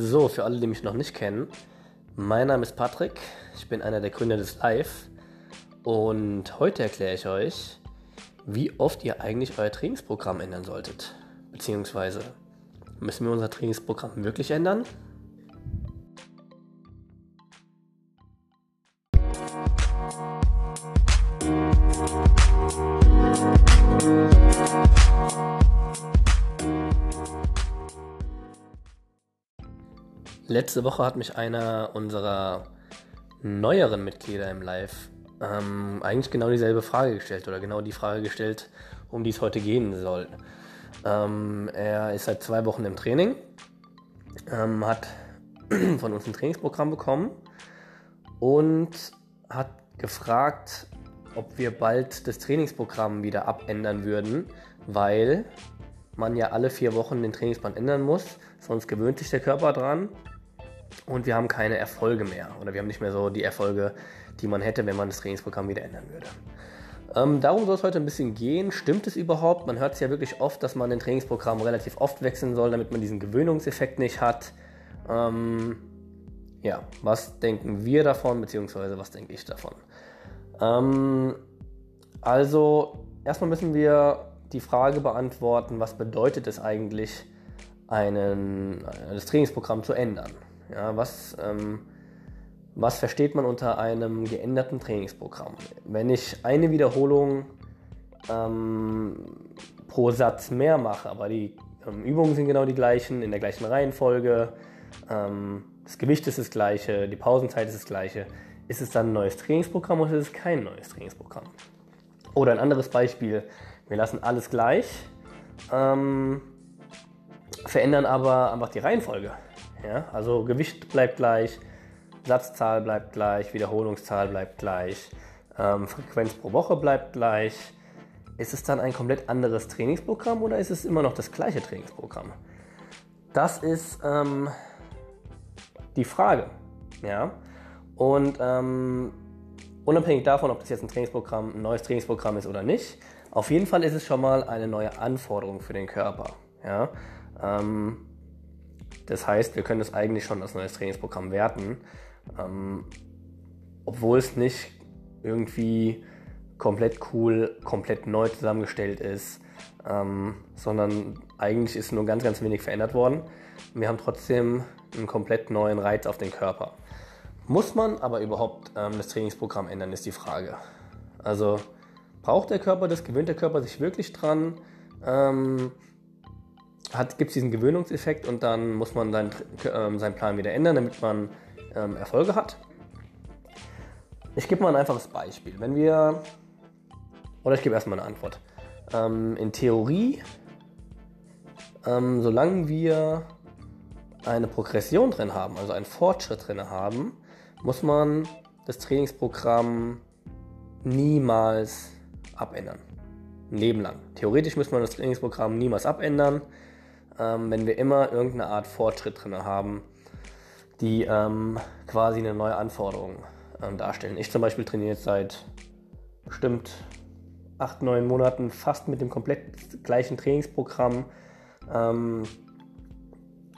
So, für alle, die mich noch nicht kennen, mein Name ist Patrick, ich bin einer der Gründer des Live und heute erkläre ich euch, wie oft ihr eigentlich euer Trainingsprogramm ändern solltet. Beziehungsweise, müssen wir unser Trainingsprogramm wirklich ändern? Letzte Woche hat mich einer unserer neueren Mitglieder im Live ähm, eigentlich genau dieselbe Frage gestellt oder genau die Frage gestellt, um die es heute gehen soll. Ähm, er ist seit zwei Wochen im Training, ähm, hat von uns ein Trainingsprogramm bekommen und hat gefragt, ob wir bald das Trainingsprogramm wieder abändern würden, weil man ja alle vier Wochen den Trainingsplan ändern muss, sonst gewöhnt sich der Körper dran und wir haben keine Erfolge mehr oder wir haben nicht mehr so die Erfolge, die man hätte, wenn man das Trainingsprogramm wieder ändern würde. Ähm, darum soll es heute ein bisschen gehen. Stimmt es überhaupt? Man hört es ja wirklich oft, dass man den Trainingsprogramm relativ oft wechseln soll, damit man diesen Gewöhnungseffekt nicht hat. Ähm, ja, was denken wir davon, beziehungsweise was denke ich davon? Ähm, also, erstmal müssen wir die Frage beantworten, was bedeutet es eigentlich, einen, das Trainingsprogramm zu ändern? Ja, was, ähm, was versteht man unter einem geänderten Trainingsprogramm? Wenn ich eine Wiederholung ähm, pro Satz mehr mache, aber die ähm, Übungen sind genau die gleichen, in der gleichen Reihenfolge, ähm, das Gewicht ist das gleiche, die Pausenzeit ist das gleiche, ist es dann ein neues Trainingsprogramm oder ist es kein neues Trainingsprogramm? Oder ein anderes Beispiel, wir lassen alles gleich, ähm, verändern aber einfach die Reihenfolge. Ja? Also Gewicht bleibt gleich, Satzzahl bleibt gleich, Wiederholungszahl bleibt gleich, ähm, Frequenz pro Woche bleibt gleich. Ist es dann ein komplett anderes Trainingsprogramm oder ist es immer noch das gleiche Trainingsprogramm? Das ist ähm, die Frage. Ja? Und ähm, unabhängig davon, ob das jetzt ein Trainingsprogramm, ein neues Trainingsprogramm ist oder nicht, auf jeden Fall ist es schon mal eine neue Anforderung für den Körper. Ja? Ähm, das heißt, wir können das eigentlich schon als neues Trainingsprogramm werten, ähm, obwohl es nicht irgendwie komplett cool, komplett neu zusammengestellt ist, ähm, sondern eigentlich ist nur ganz, ganz wenig verändert worden. Wir haben trotzdem einen komplett neuen Reiz auf den Körper. Muss man aber überhaupt ähm, das Trainingsprogramm ändern, ist die Frage. Also braucht der Körper das, gewöhnt der Körper sich wirklich dran? Ähm, gibt es diesen Gewöhnungseffekt und dann muss man seinen, ähm, seinen Plan wieder ändern, damit man ähm, Erfolge hat. Ich gebe mal ein einfaches Beispiel. Wenn wir, oder ich gebe erstmal eine Antwort. Ähm, in Theorie, ähm, solange wir eine Progression drin haben, also einen Fortschritt drin haben, muss man das Trainingsprogramm niemals abändern. Ein Leben lang. Theoretisch muss man das Trainingsprogramm niemals abändern ähm, wenn wir immer irgendeine Art Fortschritt drin haben, die ähm, quasi eine neue Anforderung ähm, darstellen. Ich zum Beispiel trainiere jetzt seit bestimmt acht, neun Monaten fast mit dem komplett gleichen Trainingsprogramm, ähm,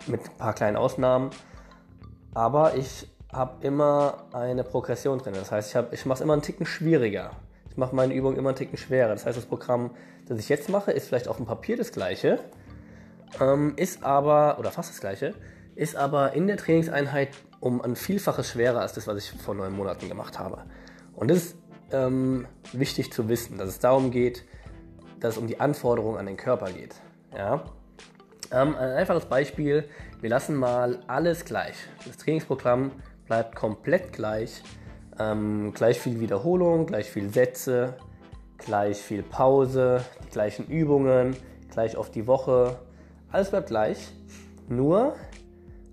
mit ein paar kleinen Ausnahmen. Aber ich habe immer eine Progression drin. Das heißt, ich, ich mache es immer einen Ticken schwieriger. Ich mache meine Übung immer einen Ticken schwerer. Das heißt, das Programm, das ich jetzt mache, ist vielleicht auf dem Papier das gleiche, ähm, ist aber, oder fast das gleiche, ist aber in der Trainingseinheit um ein Vielfaches schwerer als das, was ich vor neun Monaten gemacht habe. Und das ist ähm, wichtig zu wissen, dass es darum geht, dass es um die Anforderungen an den Körper geht. Ja? Ähm, ein einfaches Beispiel, wir lassen mal alles gleich. Das Trainingsprogramm bleibt komplett gleich. Ähm, gleich viel Wiederholung, gleich viel Sätze, gleich viel Pause, die gleichen Übungen, gleich auf die Woche, alles bleibt gleich, nur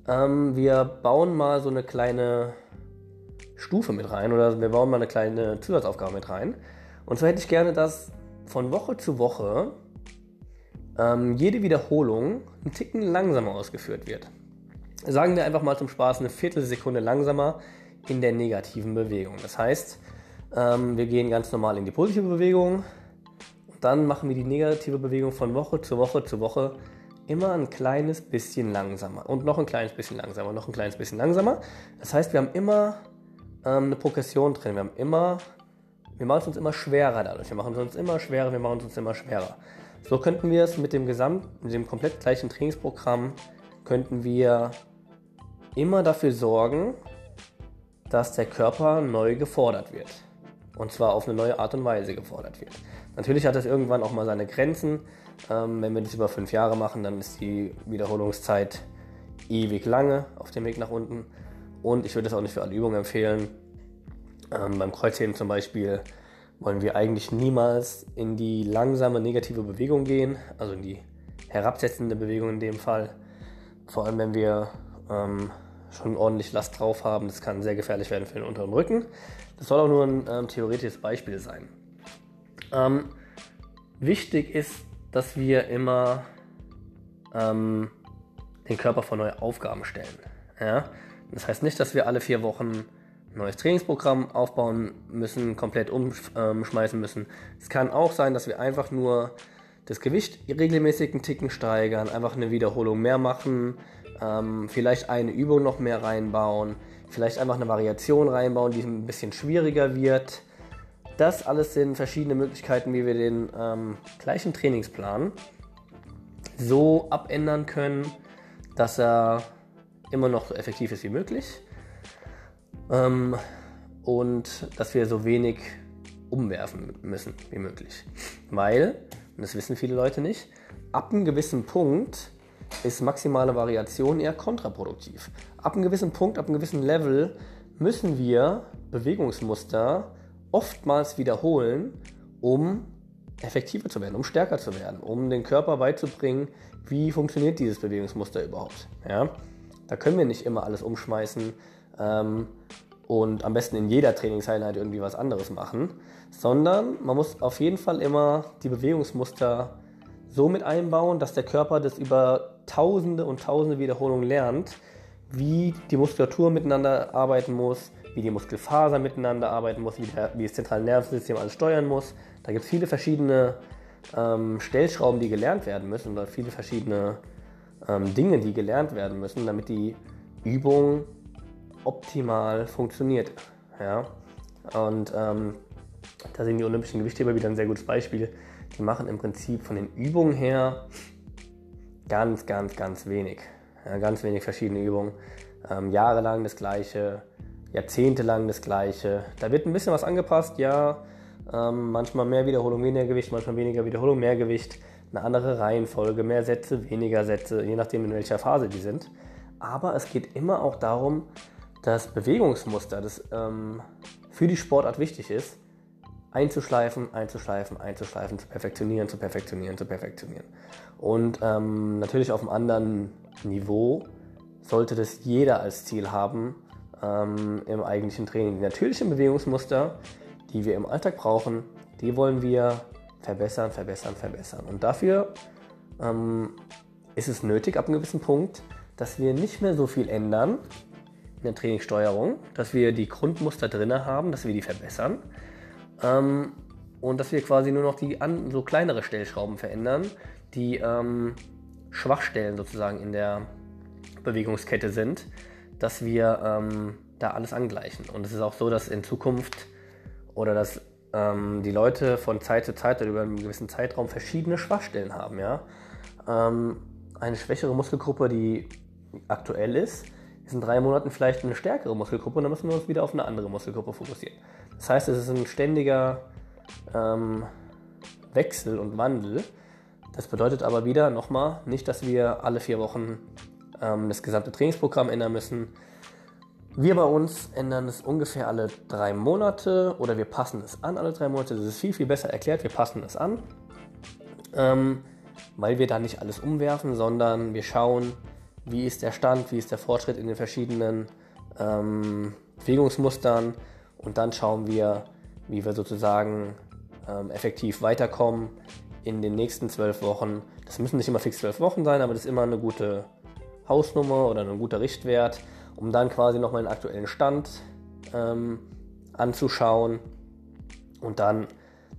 ähm, wir bauen mal so eine kleine Stufe mit rein oder wir bauen mal eine kleine Zusatzaufgabe mit rein. Und zwar hätte ich gerne, dass von Woche zu Woche ähm, jede Wiederholung einen Ticken langsamer ausgeführt wird. Sagen wir einfach mal zum Spaß eine Viertelsekunde langsamer in der negativen Bewegung. Das heißt, ähm, wir gehen ganz normal in die positive Bewegung und dann machen wir die negative Bewegung von Woche zu Woche zu Woche immer ein kleines bisschen langsamer und noch ein kleines bisschen langsamer, noch ein kleines bisschen langsamer. Das heißt, wir haben immer ähm, eine Progression drin. Wir haben immer, wir machen es uns immer schwerer dadurch. Wir machen es uns immer schwerer, wir machen es uns immer schwerer. So könnten wir es mit dem Gesamt, mit dem komplett gleichen Trainingsprogramm, könnten wir immer dafür sorgen, dass der Körper neu gefordert wird. Und zwar auf eine neue Art und Weise gefordert wird. Natürlich hat das irgendwann auch mal seine Grenzen. Ähm, wenn wir das über fünf Jahre machen, dann ist die Wiederholungszeit ewig lange auf dem Weg nach unten. Und ich würde das auch nicht für alle Übungen empfehlen. Ähm, beim Kreuzheben zum Beispiel wollen wir eigentlich niemals in die langsame negative Bewegung gehen, also in die herabsetzende Bewegung in dem Fall. Vor allem, wenn wir ähm, schon ordentlich Last drauf haben. Das kann sehr gefährlich werden für den unteren Rücken. Das soll auch nur ein ähm, theoretisches Beispiel sein. Ähm, wichtig ist, dass wir immer ähm, den Körper vor neue Aufgaben stellen. Ja? Das heißt nicht, dass wir alle vier Wochen ein neues Trainingsprogramm aufbauen müssen, komplett umschmeißen müssen. Es kann auch sein, dass wir einfach nur das Gewicht regelmäßig einen Ticken steigern, einfach eine Wiederholung mehr machen, ähm, vielleicht eine Übung noch mehr reinbauen, vielleicht einfach eine Variation reinbauen, die ein bisschen schwieriger wird. Das alles sind verschiedene Möglichkeiten, wie wir den ähm, gleichen Trainingsplan so abändern können, dass er immer noch so effektiv ist wie möglich ähm, und dass wir so wenig umwerfen müssen wie möglich. Weil, und das wissen viele Leute nicht, ab einem gewissen Punkt ist maximale Variation eher kontraproduktiv. Ab einem gewissen Punkt, ab einem gewissen Level müssen wir Bewegungsmuster oftmals wiederholen, um effektiver zu werden, um stärker zu werden, um den Körper beizubringen, wie funktioniert dieses Bewegungsmuster überhaupt. Ja? Da können wir nicht immer alles umschmeißen ähm, und am besten in jeder Trainingseinheit irgendwie was anderes machen, sondern man muss auf jeden Fall immer die Bewegungsmuster so mit einbauen, dass der Körper das über tausende und tausende Wiederholungen lernt, wie die Muskulatur miteinander arbeiten muss, wie die Muskelfaser miteinander arbeiten muss, wie, der, wie das zentrale Nervensystem alles steuern muss. Da gibt es viele verschiedene ähm, Stellschrauben, die gelernt werden müssen oder viele verschiedene ähm, Dinge, die gelernt werden müssen, damit die Übung optimal funktioniert. Ja? Und ähm, da sind die olympischen Gewichtheber wieder ein sehr gutes Beispiel. Die machen im Prinzip von den Übungen her ganz, ganz, ganz wenig. Ja, ganz wenig verschiedene Übungen. Ähm, jahrelang das Gleiche, jahrzehntelang das Gleiche. Da wird ein bisschen was angepasst, ja. Ähm, manchmal mehr Wiederholung, weniger Gewicht, manchmal weniger Wiederholung, mehr Gewicht. Eine andere Reihenfolge, mehr Sätze, weniger Sätze, je nachdem in welcher Phase die sind. Aber es geht immer auch darum, das Bewegungsmuster, das ähm, für die Sportart wichtig ist, einzuschleifen, einzuschleifen, einzuschleifen, zu perfektionieren, zu perfektionieren, zu perfektionieren. Und ähm, natürlich auf einem anderen Niveau sollte das jeder als Ziel haben ähm, im eigentlichen Training. Die natürlichen Bewegungsmuster, die wir im Alltag brauchen, die wollen wir verbessern, verbessern, verbessern. Und dafür ähm, ist es nötig, ab einem gewissen Punkt, dass wir nicht mehr so viel ändern in der Trainingssteuerung, dass wir die Grundmuster drin haben, dass wir die verbessern, ähm, und dass wir quasi nur noch die an, so kleinere Stellschrauben verändern, die ähm, Schwachstellen sozusagen in der Bewegungskette sind, dass wir ähm, da alles angleichen. Und es ist auch so, dass in Zukunft oder dass ähm, die Leute von Zeit zu Zeit oder über einen gewissen Zeitraum verschiedene Schwachstellen haben. Ja? Ähm, eine schwächere Muskelgruppe, die aktuell ist, ist in drei Monaten vielleicht eine stärkere Muskelgruppe und dann müssen wir uns wieder auf eine andere Muskelgruppe fokussieren. Das heißt, es ist ein ständiger ähm, Wechsel und Wandel. Das bedeutet aber wieder nochmal nicht, dass wir alle vier Wochen ähm, das gesamte Trainingsprogramm ändern müssen. Wir bei uns ändern es ungefähr alle drei Monate oder wir passen es an alle drei Monate. Das ist viel, viel besser erklärt. Wir passen es an, ähm, weil wir da nicht alles umwerfen, sondern wir schauen, wie ist der Stand, wie ist der Fortschritt in den verschiedenen ähm, Bewegungsmustern und dann schauen wir, wie wir sozusagen ähm, effektiv weiterkommen in den nächsten zwölf Wochen. Das müssen nicht immer fix zwölf Wochen sein, aber das ist immer eine gute Hausnummer oder ein guter Richtwert, um dann quasi nochmal den aktuellen Stand ähm, anzuschauen und dann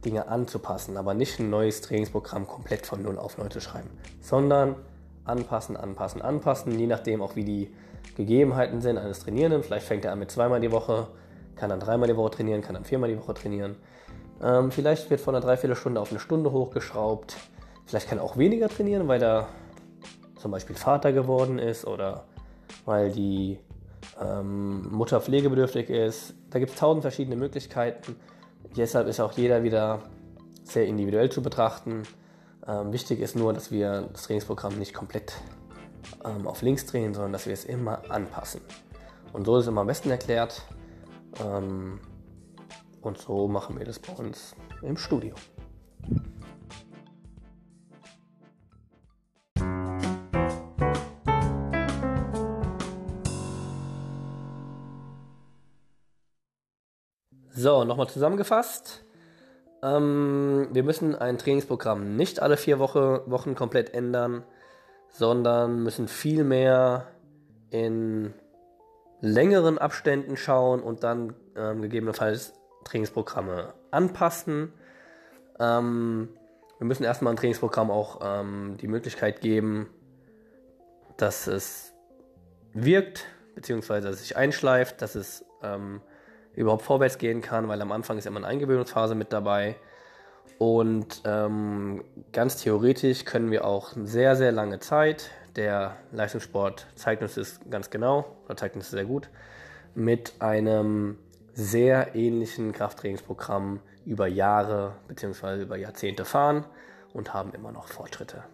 Dinge anzupassen, aber nicht ein neues Trainingsprogramm komplett von null auf neu zu schreiben, sondern anpassen, anpassen, anpassen, je nachdem auch wie die Gegebenheiten sind eines Trainierenden. Vielleicht fängt er an mit zweimal die Woche, kann dann dreimal die Woche trainieren, kann dann viermal die Woche trainieren. Ähm, vielleicht wird von einer Dreiviertelstunde auf eine Stunde hochgeschraubt. Vielleicht kann er auch weniger trainieren, weil er zum Beispiel Vater geworden ist oder weil die ähm, Mutter pflegebedürftig ist. Da gibt es tausend verschiedene Möglichkeiten. Deshalb ist auch jeder wieder sehr individuell zu betrachten. Ähm, wichtig ist nur, dass wir das Trainingsprogramm nicht komplett ähm, auf links drehen, sondern dass wir es immer anpassen. Und so ist es immer am besten erklärt. Ähm, und so machen wir das bei uns im Studio. So, nochmal zusammengefasst. Ähm, wir müssen ein Trainingsprogramm nicht alle vier Woche, Wochen komplett ändern, sondern müssen viel mehr in längeren Abständen schauen und dann ähm, gegebenenfalls Trainingsprogramme anpassen. Ähm, wir müssen erstmal ein Trainingsprogramm auch ähm, die Möglichkeit geben, dass es wirkt, beziehungsweise dass es sich einschleift, dass es ähm, überhaupt vorwärts gehen kann, weil am Anfang ist immer eine Eingewöhnungsphase mit dabei. Und ähm, ganz theoretisch können wir auch sehr, sehr lange Zeit, der Leistungssport zeigt uns das ganz genau, oder zeigt uns sehr gut, mit einem sehr ähnlichen Krafttrainingsprogramm über Jahre bzw. über Jahrzehnte fahren und haben immer noch Fortschritte.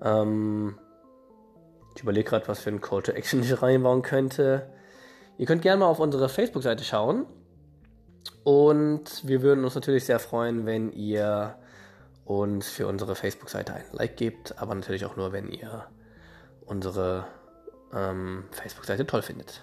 Ähm, ich überlege gerade, was für ein Call to Action ich reinbauen könnte. Ihr könnt gerne mal auf unsere Facebook-Seite schauen. Und wir würden uns natürlich sehr freuen, wenn ihr uns für unsere Facebook-Seite ein Like gebt, aber natürlich auch nur, wenn ihr unsere ähm, Facebook-Seite toll findet.